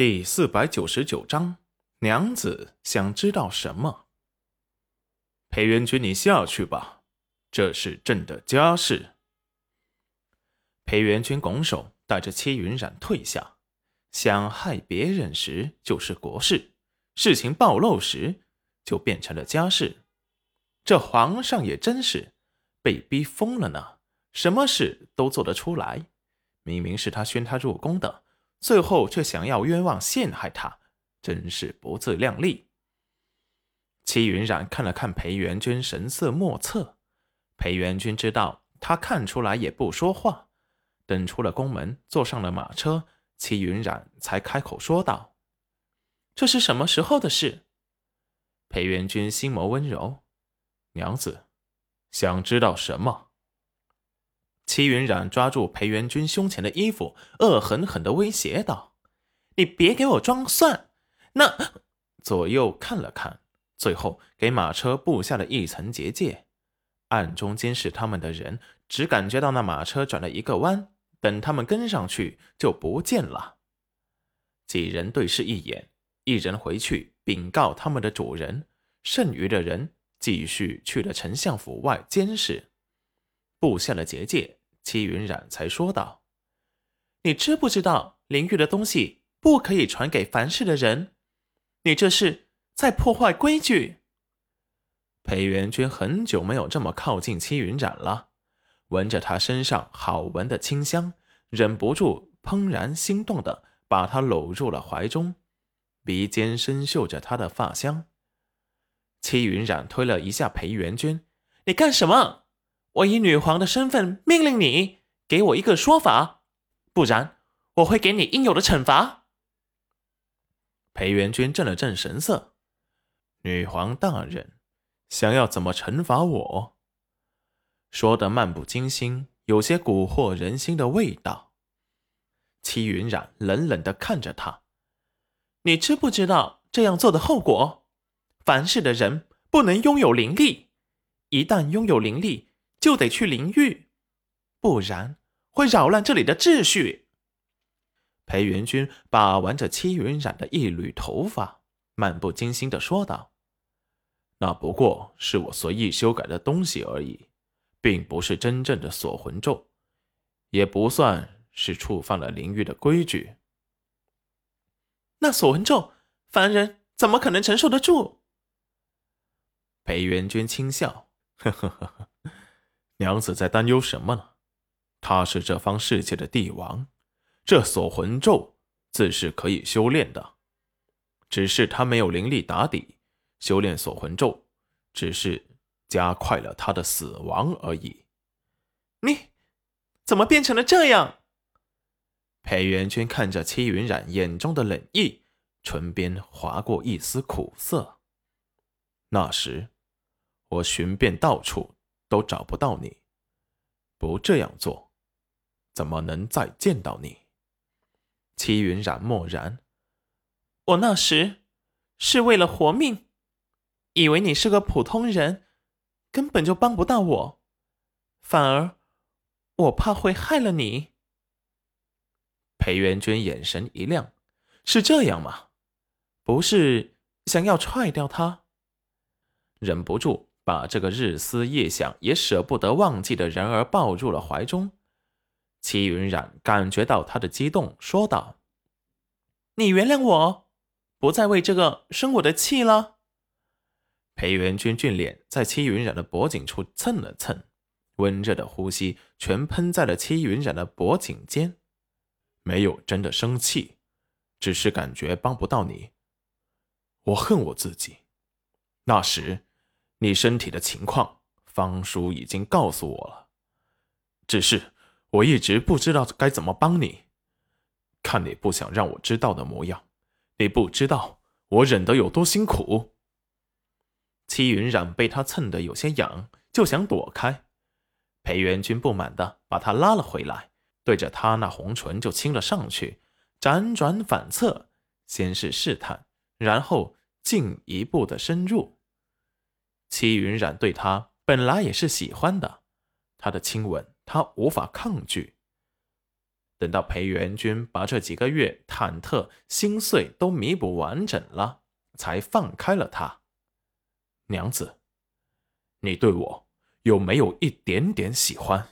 第四百九十九章，娘子想知道什么？裴元君，你下去吧，这是朕的家事。裴元君拱手带着戚云染退下。想害别人时就是国事，事情暴露时就变成了家事。这皇上也真是被逼疯了呢，什么事都做得出来。明明是他宣他入宫的。最后却想要冤枉陷害他，真是不自量力。齐云染看了看裴元君，神色莫测。裴元君知道他看出来，也不说话。等出了宫门，坐上了马车，齐云染才开口说道：“这是什么时候的事？”裴元君心眸温柔：“娘子，想知道什么？”齐云染抓住裴元君胸前的衣服，恶狠狠地威胁道：“你别给我装蒜！”那左右看了看，最后给马车布下了一层结界。暗中监视他们的人只感觉到那马车转了一个弯，等他们跟上去就不见了。几人对视一眼，一人回去禀告他们的主人，剩余的人继续去了丞相府外监视，布下了结界。戚云染才说道：“你知不知道灵域的东西不可以传给凡世的人？你这是在破坏规矩。”裴元君很久没有这么靠近戚云染了，闻着他身上好闻的清香，忍不住怦然心动的把他搂入了怀中，鼻尖深嗅着他的发香。戚云染推了一下裴元君：“你干什么？”我以女皇的身份命令你给我一个说法，不然我会给你应有的惩罚。裴元君正了正神色，女皇大人想要怎么惩罚我？说的漫不经心，有些蛊惑人心的味道。戚云染冷冷的看着他，你知不知道这样做的后果？凡世的人不能拥有灵力，一旦拥有灵力。就得去淋浴，不然会扰乱这里的秩序。裴元君把玩着戚云染的一缕头发，漫不经心的说道：“那不过是我随意修改的东西而已，并不是真正的锁魂咒，也不算是触犯了灵域的规矩。那锁魂咒，凡人怎么可能承受得住？”裴元君轻笑：“呵呵呵呵。”娘子在担忧什么呢？他是这方世界的帝王，这锁魂咒自是可以修炼的，只是他没有灵力打底，修炼锁魂咒只是加快了他的死亡而已。你怎么变成了这样？裴元君看着戚云染眼中的冷意，唇边划过一丝苦涩。那时我寻遍到处。都找不到你，不这样做，怎么能再见到你？戚云染默然。我那时是为了活命，以为你是个普通人，根本就帮不到我，反而我怕会害了你。裴元君眼神一亮，是这样吗？不是想要踹掉他？忍不住。把这个日思夜想也舍不得忘记的人儿抱入了怀中，齐云染感觉到他的激动，说道：“你原谅我，不再为这个生我的气了。”裴元君俊脸在戚云染的脖颈处蹭了蹭，温热的呼吸全喷在了戚云染的脖颈间。没有真的生气，只是感觉帮不到你。我恨我自己，那时。你身体的情况，方叔已经告诉我了，只是我一直不知道该怎么帮你。看你不想让我知道的模样，你不知道我忍得有多辛苦。戚云染被他蹭得有些痒，就想躲开。裴元君不满的把他拉了回来，对着他那红唇就亲了上去，辗转反侧，先是试探，然后进一步的深入。戚云染对他本来也是喜欢的，他的亲吻他无法抗拒。等到裴元君把这几个月忐忑心碎都弥补完整了，才放开了他。娘子，你对我有没有一点点喜欢？